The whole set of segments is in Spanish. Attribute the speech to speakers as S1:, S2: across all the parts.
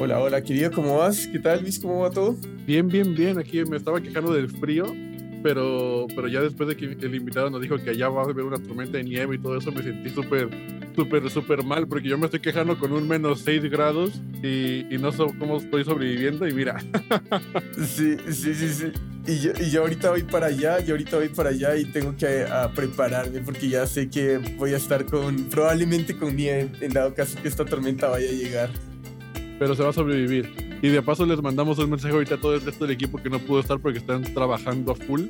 S1: Hola, hola, querido, ¿cómo vas? ¿Qué tal, Luis? ¿Cómo va todo?
S2: Bien, bien, bien. Aquí me estaba quejando del frío, pero, pero ya después de que el invitado nos dijo que allá va a haber una tormenta de nieve y todo eso, me sentí súper, súper, súper mal, porque yo me estoy quejando con un menos 6 grados y, y no sé cómo estoy sobreviviendo y mira.
S1: Sí, sí, sí, sí. Y yo, y yo ahorita voy para allá, yo ahorita voy para allá y tengo que a, prepararme porque ya sé que voy a estar con, probablemente con nieve, en dado caso que esta tormenta vaya a llegar.
S2: Pero se va a sobrevivir. Y de paso les mandamos un mensaje ahorita a todo el resto del equipo que no pudo estar porque están trabajando a full.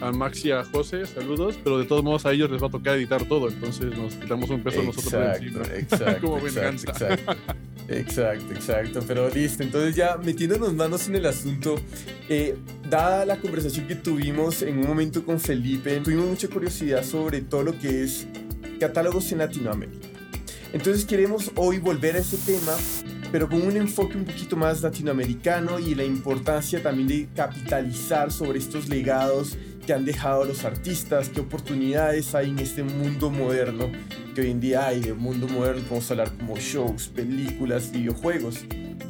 S2: A Max y a José, saludos, pero de todos modos a ellos les va a tocar editar todo, entonces nos quitamos un peso nosotros
S1: encima. Exacto, Como exacto, exacto, exacto, exacto, pero listo, entonces ya metiéndonos manos en el asunto, eh, dada la conversación que tuvimos en un momento con Felipe, tuvimos mucha curiosidad sobre todo lo que es catálogos en Latinoamérica. Entonces queremos hoy volver a ese tema pero con un enfoque un poquito más latinoamericano y la importancia también de capitalizar sobre estos legados que han dejado los artistas, qué oportunidades hay en este mundo moderno que hoy en día hay, de mundo moderno podemos hablar como shows, películas, videojuegos.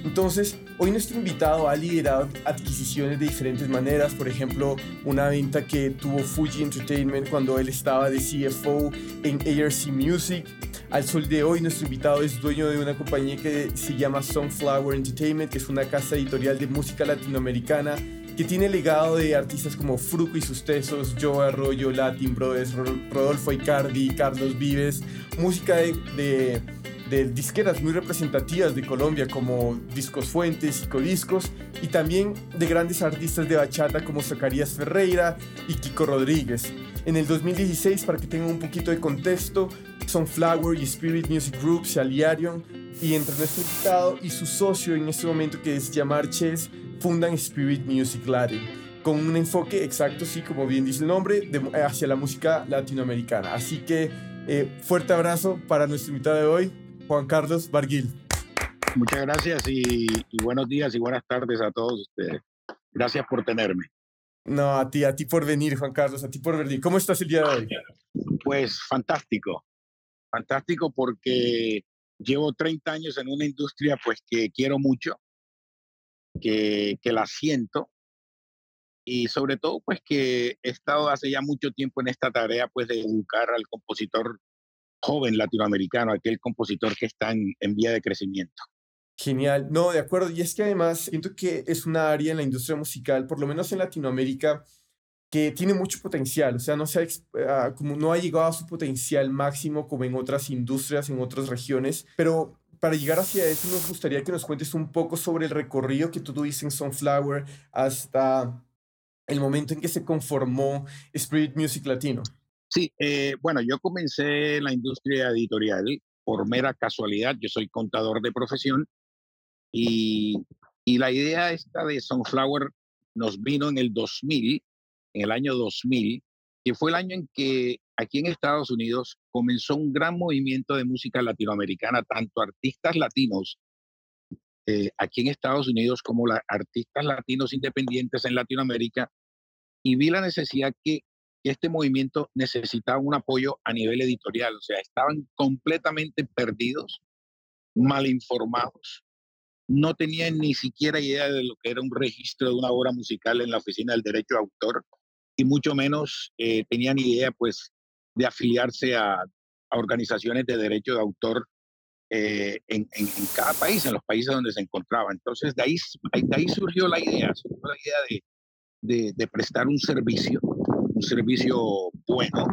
S1: Entonces, hoy nuestro invitado ha liderado adquisiciones de diferentes maneras, por ejemplo, una venta que tuvo Fuji Entertainment cuando él estaba de CFO en ARC Music, al sol de hoy, nuestro invitado es dueño de una compañía que se llama Sunflower Entertainment, que es una casa editorial de música latinoamericana que tiene legado de artistas como Fruco y sus tesos, Joe Arroyo, Latin Brothers, Rodolfo Icardi, Carlos Vives, música de, de, disqueras muy representativas de Colombia como Discos Fuentes, y Codiscos, y también de grandes artistas de bachata como Zacarías Ferreira y Kiko Rodríguez. En el 2016, para que tengan un poquito de contexto, Sunflower y Spirit Music Group se aliaron y entre nuestro invitado y su socio en este momento que es Yamar Ches fundan Spirit Music Latin con un enfoque exacto, sí, como bien dice el nombre, hacia la música latinoamericana. Así que eh, fuerte abrazo para nuestro invitado de hoy, Juan Carlos Barguil.
S3: Muchas gracias y, buenos días y buenas tardes a todos. Gracias por tenerme.
S1: No, a ti, a ti por venir, Juan Carlos, a ti por venir. ¿Cómo estás el día de hoy?
S3: Pues fantástico fantástico porque llevo 30 años en una industria pues que quiero mucho, que, que la siento y sobre todo pues que he estado hace ya mucho tiempo en esta tarea pues de educar al compositor joven latinoamericano, aquel compositor que está en, en vía de crecimiento.
S1: Genial, no, de acuerdo. Y es que además siento que es una área en la industria musical, por lo menos en Latinoamérica, que tiene mucho potencial, o sea, no, se ha, ah, como no ha llegado a su potencial máximo como en otras industrias, en otras regiones, pero para llegar hacia eso nos gustaría que nos cuentes un poco sobre el recorrido que tú tuviste en Sunflower hasta el momento en que se conformó Spirit Music Latino.
S3: Sí, eh, bueno, yo comencé la industria editorial por mera casualidad, yo soy contador de profesión y, la idea esta de Sunflower nos vino en el 2000 en el año 2000, que fue el año en que aquí en Estados Unidos comenzó un gran movimiento de música latinoamericana, tanto artistas latinos eh, aquí en Estados Unidos como la, artistas latinos independientes en Latinoamérica, y vi la necesidad que, que este movimiento necesitaba un apoyo a nivel editorial, o sea, estaban completamente perdidos, mal informados, no tenían ni siquiera idea de lo que era un registro de una obra musical en la Oficina del Derecho de Autor y mucho menos eh, tenían idea pues de afiliarse a, organizaciones de derecho de autor eh, en, cada país, en los países donde se encontraba. Entonces de ahí, surgió la idea, surgió la idea de, de, prestar un servicio, un servicio bueno,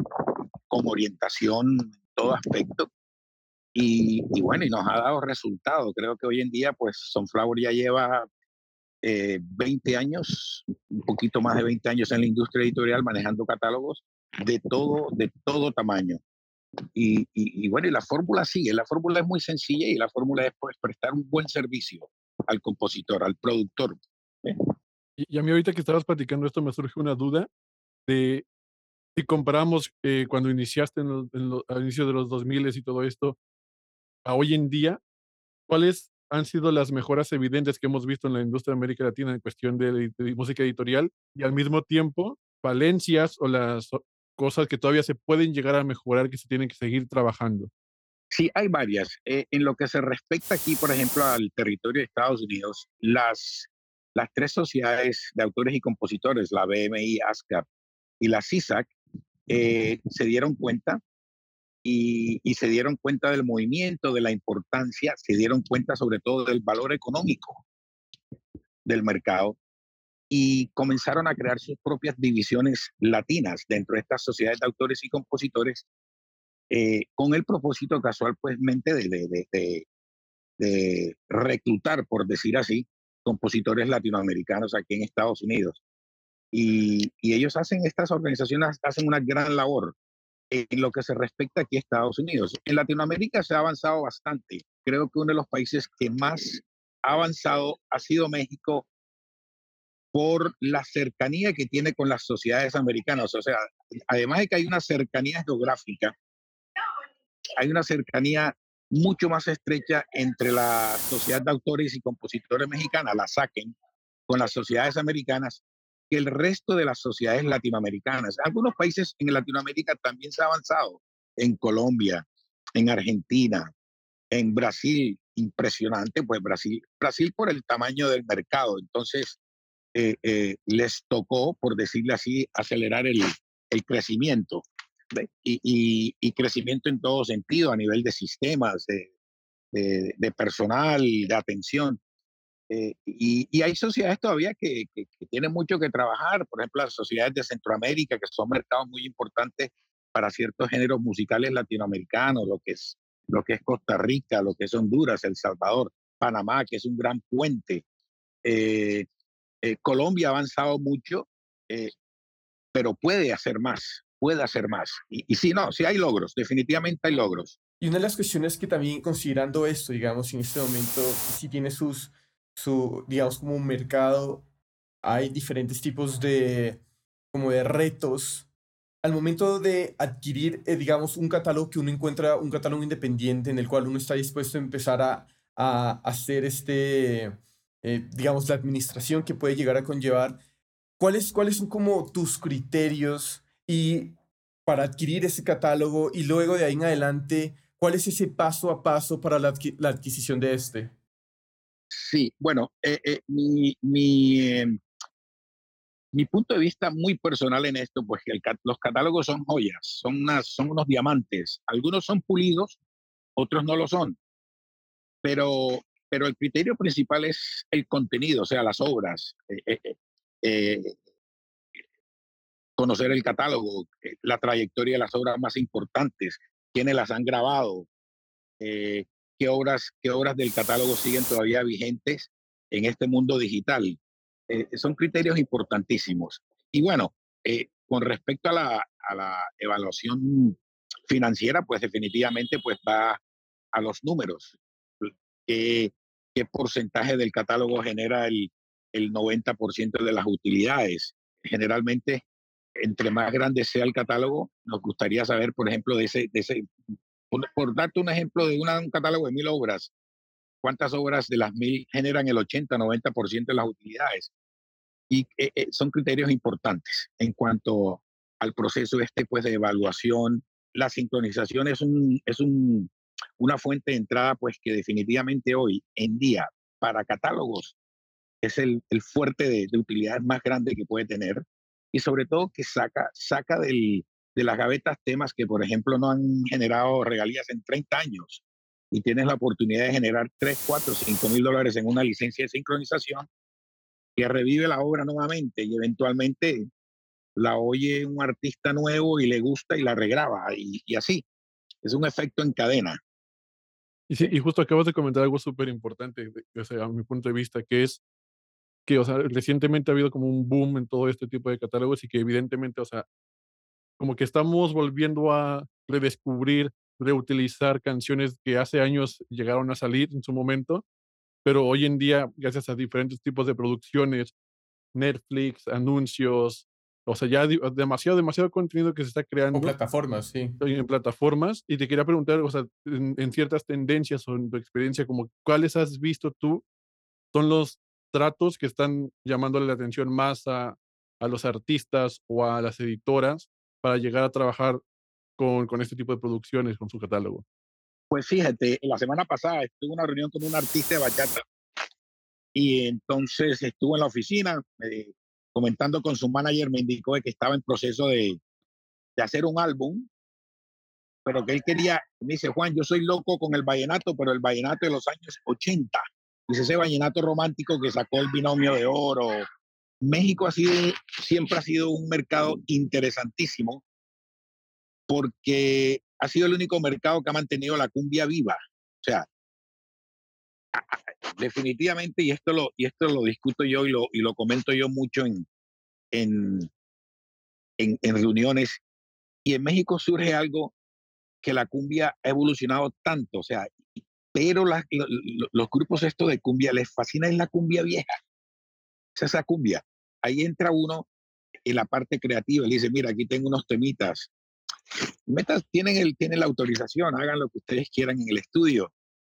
S3: con orientación en todo aspecto. Y, y, bueno, y nos ha dado resultado. Creo que hoy en día, pues Sunflower ya lleva 20 eh, años, un poquito más de 20 años en la industria editorial manejando catálogos de todo, de todo tamaño. Y, y, bueno, y la fórmula sigue, la fórmula es muy sencilla y la fórmula es pues, prestar un buen servicio al compositor, al productor.
S2: ¿eh? Y, a mí ahorita que estabas platicando esto me surge una duda de si comparamos eh, cuando iniciaste en, al inicio de los 2000 y todo esto a hoy en día, ¿cuál es han sido las mejoras evidentes que hemos visto en la industria de América Latina en cuestión de, música editorial y al mismo tiempo valencias o las cosas que todavía se pueden llegar a mejorar que se tienen que seguir trabajando.
S3: Sí, hay varias. Eh, en lo que se respecta aquí, por ejemplo, al territorio de Estados Unidos, las, las tres sociedades de autores y compositores, la BMI, ASCAP y la CISAC, eh, se dieron cuenta y, se dieron cuenta del movimiento, de la importancia, se dieron cuenta sobre todo del valor económico del mercado y comenzaron a crear sus propias divisiones latinas dentro de estas sociedades de autores y compositores eh, con el propósito casual, pues, mente de, de, de, de, reclutar, por decir así, compositores latinoamericanos aquí en Estados Unidos. Y, y, ellos hacen, estas organizaciones hacen una gran labor en lo que se respecta aquí a Estados Unidos. En Latinoamérica se ha avanzado bastante. Creo que uno de los países que más ha avanzado ha sido México por la cercanía que tiene con las sociedades americanas. O sea, además de que hay una cercanía geográfica, hay una cercanía mucho más estrecha entre la Sociedad de Autores y Compositores Mexicanas, la SACEN, con las sociedades americanas, que el resto de las sociedades latinoamericanas. Algunos países en Latinoamérica también se ha avanzado, en Colombia, en Argentina, en Brasil, impresionante, pues Brasil, Brasil por el tamaño del mercado, entonces eh, eh, les tocó, por decirle así, acelerar el, el crecimiento y, crecimiento en todo sentido, a nivel de sistemas, de, personal, de atención. Eh, y, y, hay sociedades todavía que, que, tienen mucho que trabajar, por ejemplo, las sociedades de Centroamérica, que son mercados muy importantes para ciertos géneros musicales latinoamericanos, lo que es, lo que es Costa Rica, lo que es Honduras, El Salvador, Panamá, que es un gran puente. Eh, eh, Colombia ha avanzado mucho, pero puede hacer más puede hacer más. Y, y sí, no, sí hay logros, definitivamente hay logros.
S1: Y una de las cuestiones que también considerando esto, digamos, en este momento, si tiene sus, su, digamos, como un mercado, hay diferentes tipos de, como de retos. Al momento de adquirir, eh, digamos, un catálogo que uno encuentra, un catálogo independiente en el cual uno está dispuesto a empezar a, a hacer este, eh, digamos, la administración que puede llegar a conllevar, ¿cuáles, ¿cuáles son como tus criterios y para adquirir ese catálogo y luego de ahí en adelante, ¿cuál es ese paso a paso para la, adquisición de este?
S3: Sí, bueno, eh, eh, mi, eh, mi, punto de vista muy personal en esto, pues los catálogos son joyas, son, unas, son unos diamantes. Algunos son pulidos, otros no lo son. Pero, pero el criterio principal es el contenido, o sea, las obras. Eh, conocer el catálogo, la trayectoria de las obras más importantes, quiénes las han grabado, qué, obras, qué obras del catálogo siguen todavía vigentes en este mundo digital. Eh, son criterios importantísimos. Y bueno, con respecto a la, a la, evaluación financiera, pues definitivamente pues va a los números. ¿Qué, qué porcentaje del catálogo genera el, el 90% de las utilidades? Generalmente entre más grande sea el catálogo, nos gustaría saber, por ejemplo, de ese, de ese por, darte un ejemplo de un catálogo de mil obras, ¿cuántas obras de las mil generan el 80, 90% de las utilidades? Y eh, eh, son criterios importantes en cuanto al proceso este pues, de evaluación. La sincronización es, un, es un, una fuente de entrada pues, que definitivamente hoy en día para catálogos es el, el fuerte de, de utilidades más grande que puede tener y sobre todo que saca, saca del, de las gavetas temas que, por ejemplo, no han generado regalías en 30 años y tienes la oportunidad de generar 3, 4, 5 mil dólares en una licencia de sincronización que revive la obra nuevamente y eventualmente la oye un artista nuevo y le gusta y la regraba y, así. Es un efecto en cadena.
S2: Y, sí, y justo acabas de comentar algo súper importante, o sea, a mi punto de vista, que es que, o sea, recientemente ha habido como un boom en todo este tipo de catálogos y que evidentemente, o sea, como que estamos volviendo a redescubrir, reutilizar canciones que hace años llegaron a salir en su momento, pero hoy en día, gracias a diferentes tipos de producciones, Netflix, anuncios, o sea, ya demasiado, demasiado contenido que se está creando. En
S1: plataformas, sí.
S2: En plataformas. Y te quería preguntar, o sea, en, en ciertas tendencias o en tu experiencia, como, ¿cuáles has visto tú son los tratos que están llamándole la atención más a, a los artistas o a las editoras para llegar a trabajar con, con este tipo de producciones, con su catálogo?
S3: Pues fíjate, la semana pasada estuve en una reunión con un artista de bachata y entonces estuvo en la oficina comentando con su manager, me indicó que estaba en proceso de, de hacer un álbum, pero que él quería, me dice, Juan, yo soy loco con el vallenato, pero el vallenato de los años 80. Dice, ese vallenato romántico que sacó el binomio de oro. México ha sido, siempre ha sido un mercado interesantísimo porque ha sido el único mercado que ha mantenido la cumbia viva. O sea, definitivamente, y esto lo, y esto lo discuto yo y lo, y lo comento yo mucho en, en, en, reuniones, y en México surge algo que la cumbia ha evolucionado tanto, o sea, pero los grupos estos de cumbia les fascina es la cumbia vieja. Esa es la cumbia. Ahí entra uno en la parte creativa, le dice, mira, aquí tengo unos temitas. Metas tienen, el, tienen la autorización, hagan lo que ustedes quieran en el estudio.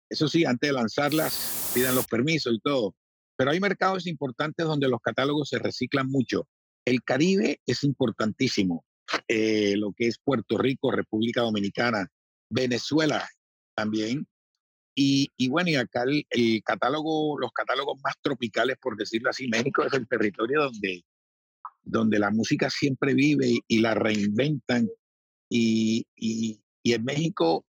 S3: Eso sí, antes de lanzarlas, pidan los permisos y todo. Pero hay mercados importantes donde los catálogos se reciclan mucho. El Caribe es importantísimo. Eh, lo que es Puerto Rico, República Dominicana, Venezuela también. Y, bueno, y acá el, catálogo, los catálogos más tropicales, por decirlo así, México es el territorio donde, donde la música siempre vive y, la reinventan. Y, y, y en México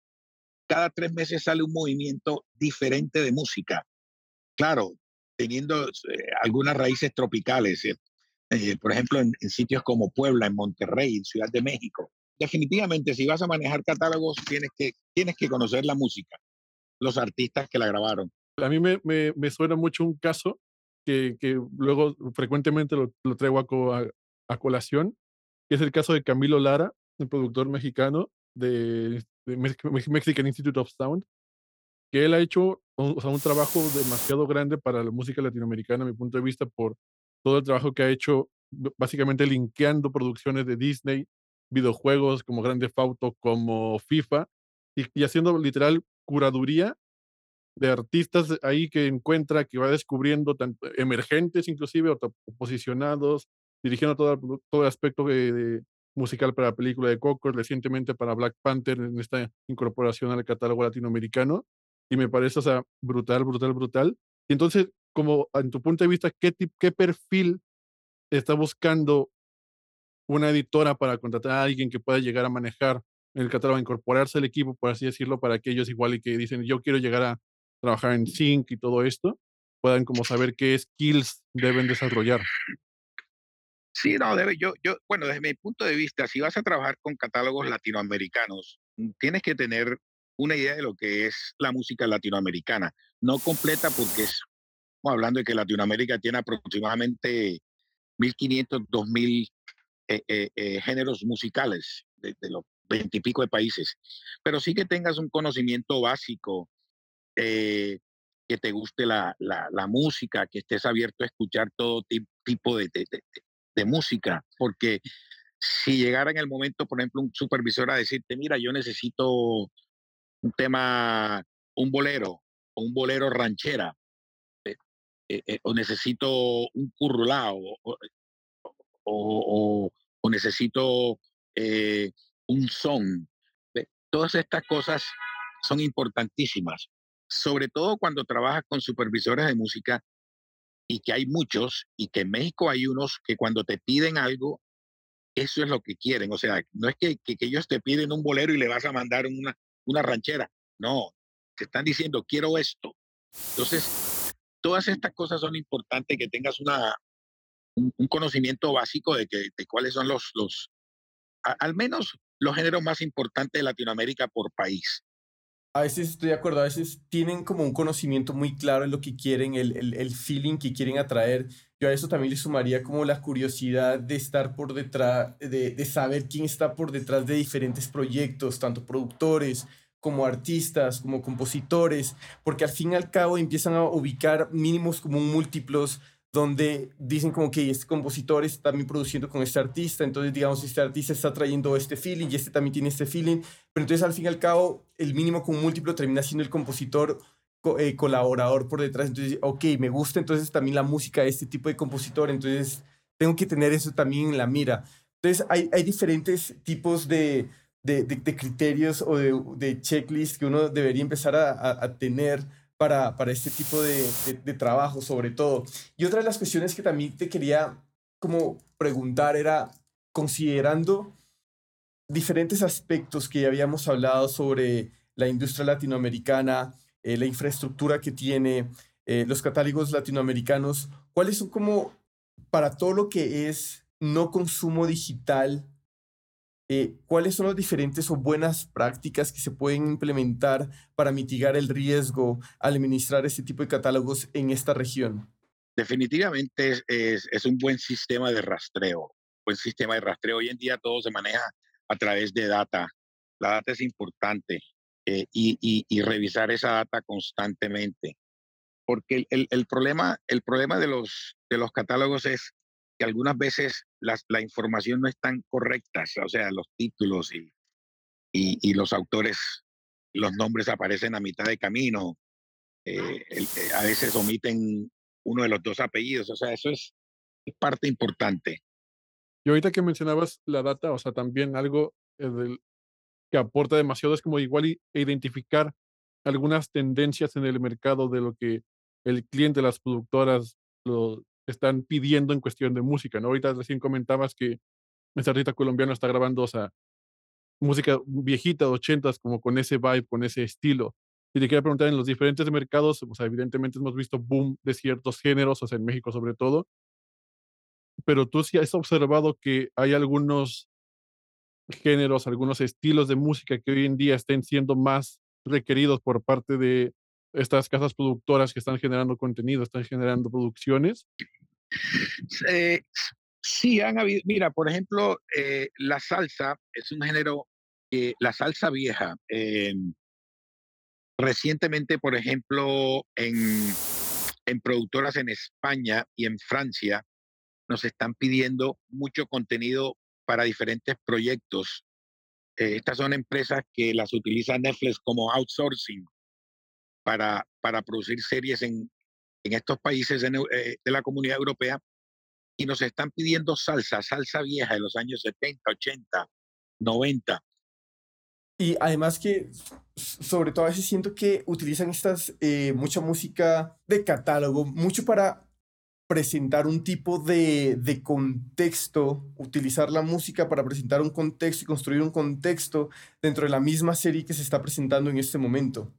S3: cada tres meses sale un movimiento diferente de música. Claro, teniendo eh, algunas raíces tropicales, eh, eh, por ejemplo, en, sitios como Puebla, en Monterrey, en Ciudad de México. Definitivamente, si vas a manejar catálogos, tienes que, tienes que conocer la música, los artistas que la grabaron.
S2: A mí me, suena mucho un caso que, luego frecuentemente lo, lo traigo a, colación, que es el caso de Camilo Lara, un productor mexicano de Mexican Institute of Sound, que él ha hecho un, trabajo demasiado grande para la música latinoamericana, a mi punto de vista, por todo el trabajo que ha hecho, básicamente linkeando producciones de Disney, videojuegos como Grande Auto, como FIFA, y, haciendo literal curaduría de artistas ahí que encuentra, que va descubriendo emergentes inclusive, o dirigiendo todo, todo el aspecto musical para la película de Coco, recientemente para Black Panther en esta incorporación al catálogo latinoamericano. Y me parece, o sea, brutal, brutal, brutal. Y entonces, como en tu punto de vista, ¿qué, qué perfil está buscando una editora para contratar a alguien que pueda llegar a manejar el catálogo, incorporarse al equipo, por así decirlo, para que ellos igual y que dicen, yo quiero llegar a trabajar en Sync y todo esto, puedan como saber qué skills deben desarrollar?
S3: Sí, no, debe, yo, yo, bueno, desde mi punto de vista, si vas a trabajar con catálogos latinoamericanos, mm, tienes que tener una idea de lo que es la música latinoamericana. No completa porque es, estamos hablando de que Latinoamérica tiene aproximadamente 1.500, 2.000 eh, eh, eh, géneros musicales de, los veintipico de países, pero sí que tengas un conocimiento básico, que te guste la, la, música, que estés abierto a escuchar todo tipo de, de, música, porque si llegara en el momento, por ejemplo, un supervisor a decirte, mira, yo necesito un tema, un bolero, o un bolero ranchera, eh, eh, eh, o necesito un currulao, o necesito un son. Todas estas cosas son importantísimas, sobre todo cuando trabajas con supervisores de música y que hay muchos y que en México hay unos que cuando te piden algo, eso es lo que quieren. O sea, no es que, que, ellos te piden un bolero y le vas a mandar una, una ranchera. No, te están diciendo, quiero esto. Entonces, todas estas cosas son importantes, que tengas una, un, conocimiento básico de, que, de cuáles son los, los al menos los géneros más importantes de Latinoamérica por país
S1: a veces estoy de acuerdo, a veces tienen como un conocimiento muy claro en lo que quieren, el, el, el, feeling que quieren atraer. Yo a eso también le sumaría como la curiosidad de estar por detrás, de, de saber quién está por detrás de diferentes proyectos, tanto productores como artistas, como compositores, porque al fin y al cabo empiezan a ubicar mínimos como múltiplos donde dicen como que este compositor está también produciendo con este artista, entonces digamos, este artista está trayendo este feeling y este también tiene este feeling, pero entonces al fin y al cabo el mínimo con múltiplo termina siendo el compositor eh, colaborador por detrás, entonces, ok, me gusta entonces también la música de este tipo de compositor, entonces tengo que tener eso también en la mira. Entonces hay, hay diferentes tipos de, de, criterios o de, de checklists que uno debería empezar a, tener para, para, este tipo de, de, trabajo, sobre todo. Y otra de las cuestiones que también te quería como preguntar era, considerando diferentes aspectos que ya habíamos hablado sobre la industria latinoamericana, eh, la infraestructura que tiene, eh, los catálogos latinoamericanos, ¿cuáles son como para todo lo que es no consumo digital? Eh, ¿Cuáles son las diferentes o buenas prácticas que se pueden implementar para mitigar el riesgo al administrar este tipo de catálogos en esta región?
S3: Definitivamente es, es, un buen sistema de rastreo, buen sistema de rastreo. Hoy en día todo se maneja a través de data. La data es importante eh, y, y, revisar esa data constantemente. Porque el, el, problema, el problema de, los, de los catálogos es que algunas veces la, la información no es tan correcta, o sea, los títulos y, y, y los autores, los nombres aparecen a mitad de camino, eh, eh, a veces omiten uno de los dos apellidos, o sea, eso es parte importante.
S2: Y ahorita que mencionabas la data, o sea, también algo eh, que aporta demasiado es como igual identificar algunas tendencias en el mercado de lo que el cliente, las productoras lo están pidiendo en cuestión de música, ¿no? Ahorita recién comentabas que esta artista colombiano está grabando, o sea, música viejita ochentas, como con ese vibe, con ese estilo. Y te quería preguntar, en los diferentes mercados, o sea, evidentemente hemos visto boom de ciertos géneros, o sea, en México sobre todo, pero tú sí has observado que hay algunos géneros, algunos estilos de música que hoy en día estén siendo más requeridos por parte de estas casas productoras que están generando contenido, están generando producciones?
S3: sí, han habido. Mira, por ejemplo, eh, la salsa es un género, que la salsa vieja. Em, recientemente, por ejemplo, en, en productoras en España y en Francia, nos están pidiendo mucho contenido para diferentes proyectos. Eh, estas son empresas que las utiliza Netflix como outsourcing para, para producir series en, en estos países eh, de la comunidad europea y nos están pidiendo salsa, salsa vieja de los años 70, 80, 90.
S1: Y además que, sobre todo a veces siento que utilizan estas, eh, mucha música de catálogo, mucho para presentar un tipo de, de, contexto, utilizar la música para presentar un contexto y construir un contexto dentro de la misma serie que se está presentando en este momento.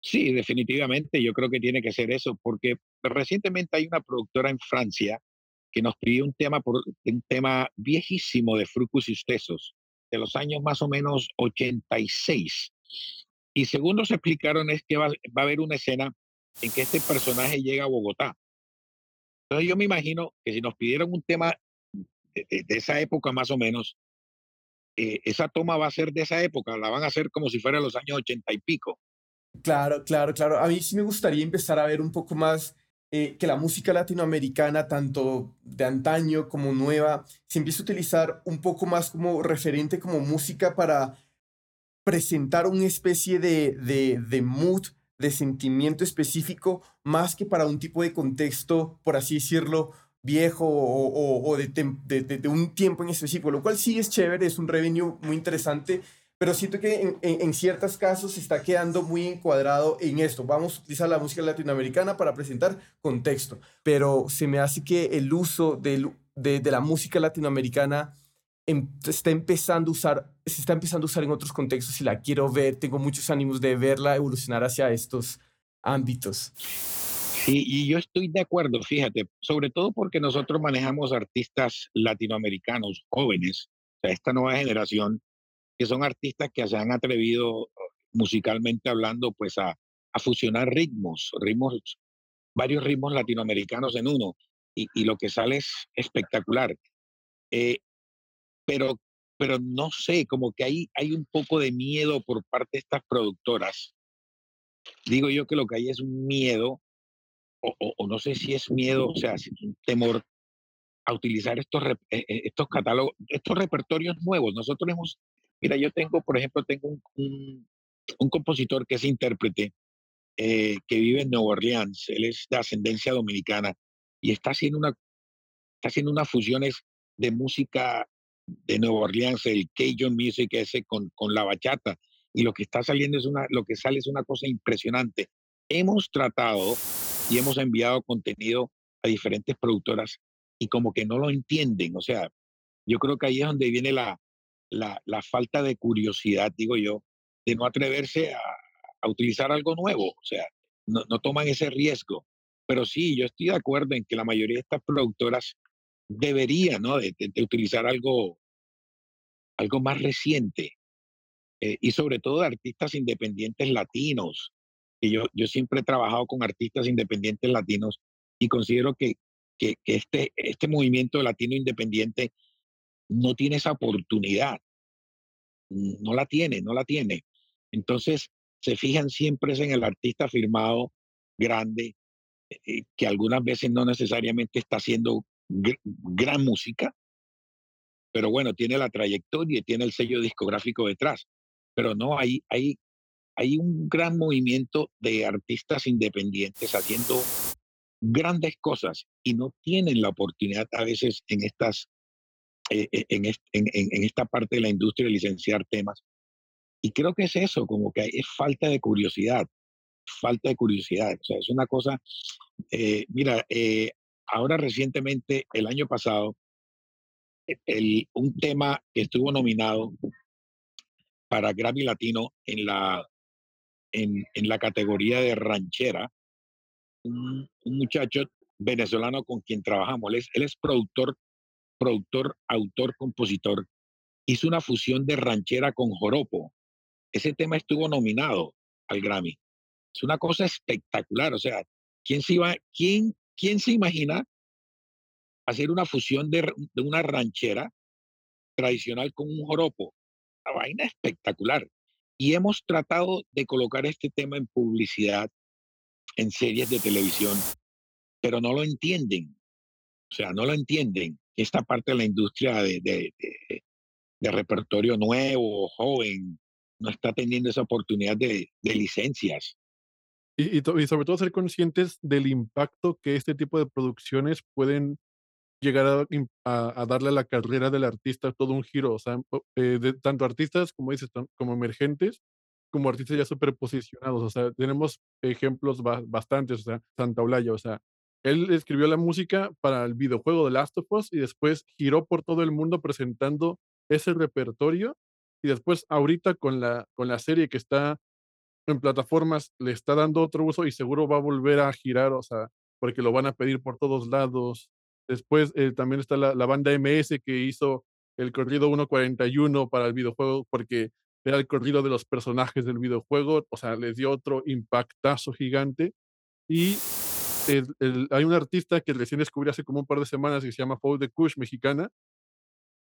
S3: Sí, definitivamente, yo creo que tiene que ser eso, porque recientemente hay una productora en Francia que nos pidió un tema, un tema viejísimo de Frucus y Ustezos, de los años más o menos 86. Y según nos explicaron es que va, va a haber una escena en que este personaje llega a Bogotá entonces yo me imagino que si nos pidieron un tema de, esa época más o menos, eh, esa toma va a ser de esa época, la van a hacer como si fuera los años ochenta y pico.
S1: Claro, claro, claro. A mí sí me gustaría empezar a ver un poco más eh, que la música latinoamericana, tanto de antaño como nueva, se empiece a utilizar un poco más como referente, como música para presentar una especie de, de, de mood de sentimiento específico más que para un tipo de contexto, por así decirlo, viejo o, de, de, un tiempo en específico, lo cual sí es chévere, es un revenue muy interesante, pero siento que en, en, ciertos casos se está quedando muy encuadrado en esto. Vamos a utilizar la música latinoamericana para presentar contexto, pero se me hace que el uso de, de la música latinoamericana Em, está empezando a usar, se está empezando a usar en otros contextos y la quiero ver, tengo muchos ánimos de verla evolucionar hacia estos ámbitos.
S3: Sí, y yo estoy de acuerdo, fíjate, sobre todo porque nosotros manejamos artistas latinoamericanos jóvenes, o sea, esta nueva generación, que son artistas que se han atrevido musicalmente hablando, pues a, a fusionar ritmos, ritmos, varios ritmos latinoamericanos en uno, y, y lo que sale es espectacular. Eh, pero, pero no sé, como que hay, hay un poco de miedo por parte de estas productoras. Digo yo que lo que hay es un miedo, o, o, no sé si es miedo, o sea, es un temor a utilizar estos, eh, eh, estos catálogos, estos repertorios nuevos. Nosotros hemos, mira, yo tengo, por ejemplo, tengo un, un, compositor que es intérprete, eh, que vive en Nueva Orleans, él es de ascendencia dominicana y está haciendo una, está haciendo unas fusiones de música de Nueva Orleans, el Cajun Music ese con, con la bachata. Y lo que está saliendo es una, lo que sale es una cosa impresionante. Hemos tratado y hemos enviado contenido a diferentes productoras y como que no lo entienden. O sea, yo creo que ahí es donde viene la, la, falta de curiosidad, digo yo, de no atreverse a, utilizar algo nuevo. O sea, no, toman ese riesgo. Pero sí, yo estoy de acuerdo en que la mayoría de estas productoras deberían ¿no? de, de utilizar algo, algo más reciente. Eh, y sobre todo de artistas independientes latinos. Y yo, yo siempre he trabajado con artistas independientes latinos y considero que, que, que este, este movimiento latino independiente no tiene esa oportunidad. No la tiene, no la tiene. Entonces, se fijan siempre en el artista firmado grande, eh, que algunas veces no necesariamente está haciendo gr gran música, pero bueno, tiene la trayectoria y tiene el sello discográfico detrás. Pero no, hay, hay, hay un gran movimiento de artistas independientes haciendo grandes cosas y no tienen la oportunidad a veces en estas eh, eh en, en, en, esta parte de la industria de licenciar temas. Y creo que es eso, como que es falta de curiosidad, falta de curiosidad. O sea, es una cosa, eh, mira, eh, ahora recientemente, el año pasado, el, un tema que estuvo nominado para Grammy Latino en la, en, en la categoría de ranchera, un, un, muchacho venezolano con quien trabajamos, él es, él es productor, productor, autor, compositor, hizo una fusión de ranchera con joropo. Ese tema estuvo nominado al Grammy. Es una cosa espectacular, o sea, ¿quién se, iba, quién, quién se imagina hacer una fusión de, de una ranchera tradicional con un joropo? Una vaina espectacular. Y hemos tratado de colocar este tema en publicidad, en series de televisión, pero no lo entienden. O sea, no lo entienden. Esta parte de la industria de, de, repertorio nuevo, joven, no está teniendo esa oportunidad de, licencias.
S2: Y, y, sobre todo ser conscientes del impacto que este tipo de producciones pueden llegar a, a, a darle a la carrera del artista todo un giro, o sea, eh, de, tanto artistas, como dices, como emergentes, como artistas ya superposicionados, o sea, tenemos ejemplos ba bastantes, o sea, Santa Olaya, o sea, él escribió la música para el videojuego de Last of Us y después giró por todo el mundo presentando ese repertorio y después ahorita con la, con la serie que está en plataformas le está dando otro uso y seguro va a volver a girar, o sea, porque lo van a pedir por todos lados. Después eh, también está la, la, banda MS que hizo el corrido 141 para el videojuego porque era el corrido de los personajes del videojuego, o sea, les dio otro impactazo gigante. Y hay un artista que recién descubrí hace como un par de semanas que se llama Paul de Kush, mexicana,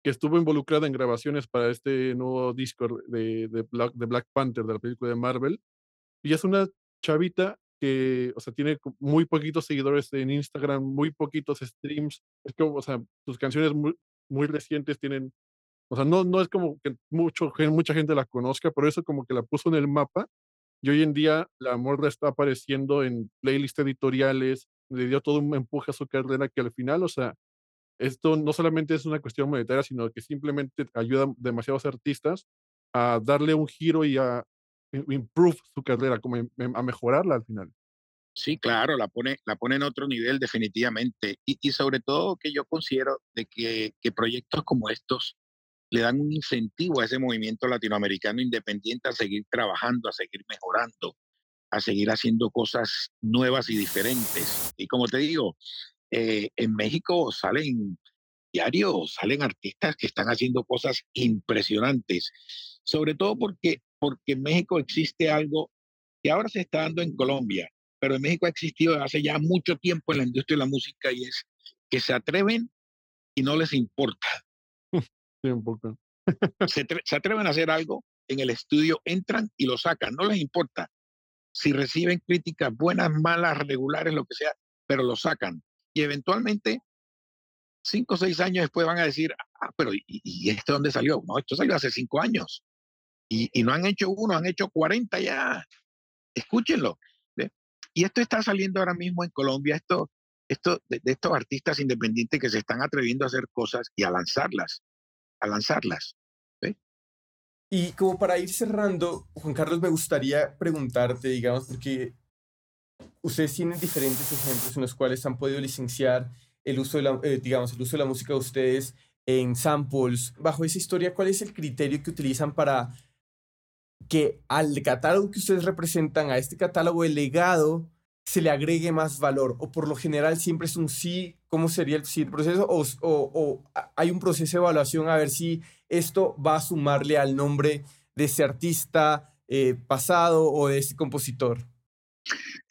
S2: que estuvo involucrada en grabaciones para este nuevo disco de, Black, Panther, de la película de Marvel. Y es una chavita que, o sea, tiene muy poquitos seguidores en Instagram, muy poquitos streams. Es como, o sea, sus canciones muy, muy recientes tienen, o sea, no, no es como que mucho, mucha gente la conozca, pero eso como que la puso en el mapa. Y hoy en día la morra está apareciendo en playlists editoriales, le dio todo un empuje a su carrera que al final, o sea, esto no solamente es una cuestión monetaria, sino que simplemente ayuda demasiados artistas a darle un giro y a improve su carrera, como a mejorarla al final.
S3: Sí, claro, la pone, la pone en otro nivel definitivamente. Y, y sobre todo que yo considero de que, que, proyectos como estos le dan un incentivo a ese movimiento latinoamericano independiente a seguir trabajando, a seguir mejorando, a seguir haciendo cosas nuevas y diferentes. Y como te digo, eh, en México salen diarios, salen artistas que están haciendo cosas impresionantes, sobre todo porque, porque en México existe algo que ahora se está dando en Colombia, pero en México ha existido hace ya mucho tiempo en la industria de la música y es que se atreven y no les importa.
S2: Sí, un poco.
S3: se, se atreven a hacer algo, en el estudio entran y lo sacan, no les importa. Si reciben críticas buenas, malas, regulares, lo que sea, pero lo sacan y eventualmente, cinco o seis años después van a decir, ah, pero ¿y, y esto dónde salió? No, esto salió hace cinco años. Y, y no han hecho uno, han hecho 40 ya. Escúchenlo. Y esto está saliendo ahora mismo en Colombia, esto, esto de, de, estos artistas independientes que se están atreviendo a hacer cosas y a lanzarlas, a lanzarlas.
S1: Y como para ir cerrando, Juan Carlos, me gustaría preguntarte, digamos, porque ustedes tienen diferentes ejemplos en los cuales han podido licenciar el uso de eh, digamos, el uso de la música de ustedes en samples. Bajo esa historia, ¿cuál es el criterio que utilizan para que al catálogo que ustedes representan, a este catálogo de legado, se le agregue más valor? ¿O por lo general siempre es un sí? ¿Cómo sería el, proceso? O, o, hay un proceso de evaluación a ver si esto va a sumarle al nombre de ese artista eh, pasado o de ese compositor?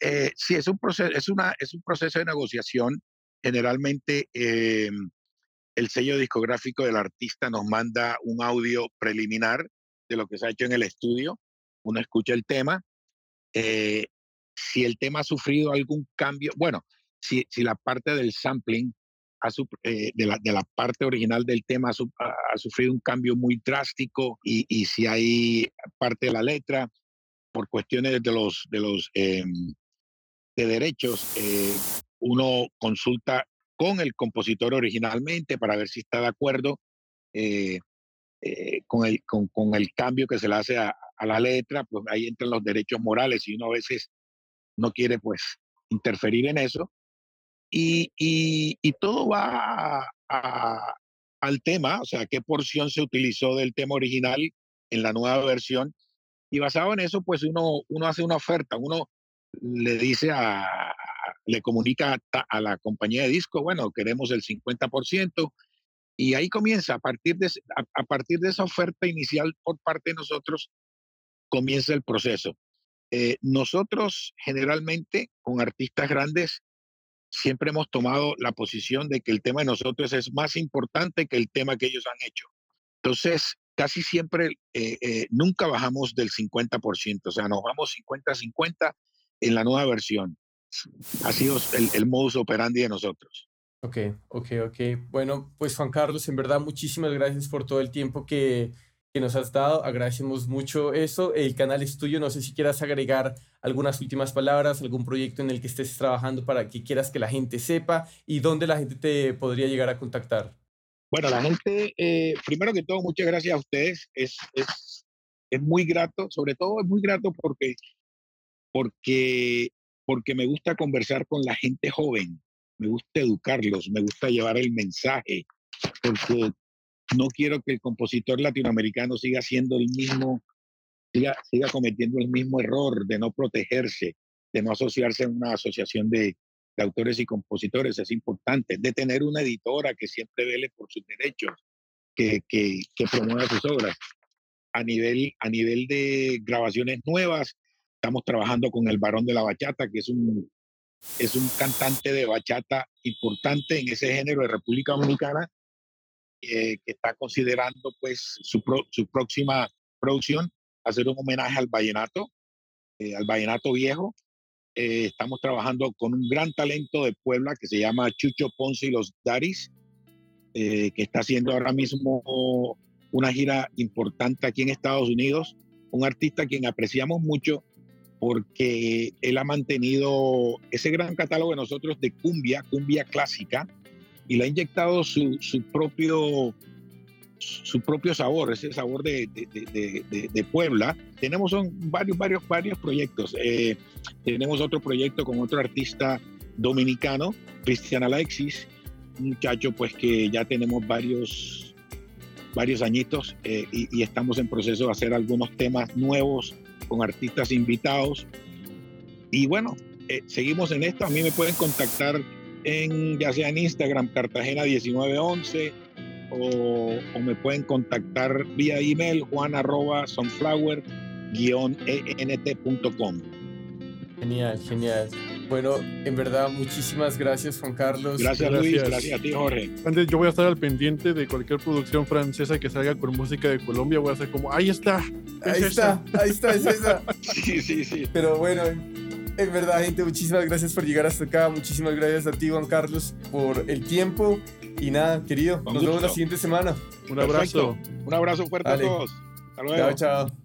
S3: Eh, sí, es un, proceso, es, una, es un proceso de negociación. Generalmente eh, el sello discográfico del artista nos manda un audio preliminar de lo que se ha hecho en el estudio. Uno escucha el tema. Eh, si el tema ha sufrido algún cambio, bueno, si, si la parte del sampling eh, de, la, de, la, parte original del tema ha, sufrido un cambio muy drástico y, y, si hay parte de la letra por cuestiones de los, de los em, de derechos, eh, uno consulta con el compositor originalmente para ver si está de acuerdo eh, eh, con, el, con, con, el cambio que se le hace a, a, la letra, pues ahí entran los derechos morales y uno a veces no quiere pues interferir en eso. Y, y, todo va al tema, o sea, qué porción se utilizó del tema original en la nueva versión. Y basado en eso, pues uno, uno hace una oferta, uno le dice a, le comunica a, la compañía de disco, bueno, queremos el 50%, y ahí comienza, a partir de, a, partir de esa oferta inicial por parte de nosotros, comienza el proceso. Eh, nosotros generalmente con artistas grandes siempre hemos tomado la posición de que el tema de nosotros es más importante que el tema que ellos han hecho. Entonces, casi siempre, eh, eh, nunca bajamos del 50%, o sea, nos vamos 50-50 en la nueva versión ha sido el, el modus operandi de nosotros.
S1: Ok, ok, ok. Bueno, pues Juan Carlos, en verdad muchísimas gracias por todo el tiempo que, que nos has dado. Agradecemos mucho eso. El canal es tuyo. No sé si quieras agregar algunas últimas palabras, algún proyecto en el que estés trabajando para que quieras que la gente sepa y dónde la gente te podría llegar a contactar.
S3: Bueno, la gente, eh, primero que todo, muchas gracias a ustedes. Es, es, es muy grato, sobre todo es muy grato porque, porque porque me gusta conversar con la gente joven, me gusta educarlos, me gusta llevar el mensaje, porque no quiero que el compositor latinoamericano siga siendo el mismo, siga, siga cometiendo el mismo error de no protegerse, de no asociarse a una asociación de, de autores y compositores, es importante, de tener una editora que siempre vele por sus derechos, que, que, promueva sus obras. A nivel, a nivel de grabaciones nuevas, Estamos trabajando con el varón de la bachata, que es un, es un cantante de bachata importante en ese género de República Dominicana, eh, que está considerando pues su, su próxima producción, hacer un homenaje al vallenato, eh, al vallenato viejo. Eh, estamos trabajando con un gran talento de Puebla que se llama Chucho Ponce y los Daris, que está haciendo ahora mismo una gira importante aquí en Estados Unidos. Un artista a quien apreciamos mucho porque él ha mantenido ese gran catálogo de nosotros de cumbia, cumbia clásica, y le ha inyectado su, su propio su propio sabor, ese sabor de, de, de, Puebla. Tenemos son varios, varios, varios proyectos. Eh, tenemos otro proyecto con otro artista dominicano, Cristian Alexis, un muchacho pues que ya tenemos varios, varios añitos eh, y, y, estamos en proceso de hacer algunos temas nuevos con artistas invitados. Y bueno, eh, seguimos en esto. A mí me pueden contactar en, ya sea en Instagram, Cartagena 1911, o, o me pueden contactar vía email, juan arroba sunflower-ent.com.
S1: Genial, genial. Bueno, en verdad, muchísimas gracias, Juan Carlos.
S3: Gracias, Luis. Gracias a ti, Jorge.
S2: Antes, yo voy a estar al pendiente de cualquier producción francesa que salga con música de Colombia. Voy a hacer como, ahí está.
S1: Ahí está, ahí está, es esa.
S3: sí, sí, sí.
S1: Pero bueno, en verdad, gente, muchísimas gracias por llegar hasta acá. Muchísimas gracias a ti, Juan Carlos, por el tiempo. Y nada, querido, nos vemos la siguiente semana.
S2: Un abrazo.
S3: Un abrazo fuerte a todos. Hasta luego.
S1: Chao, chao.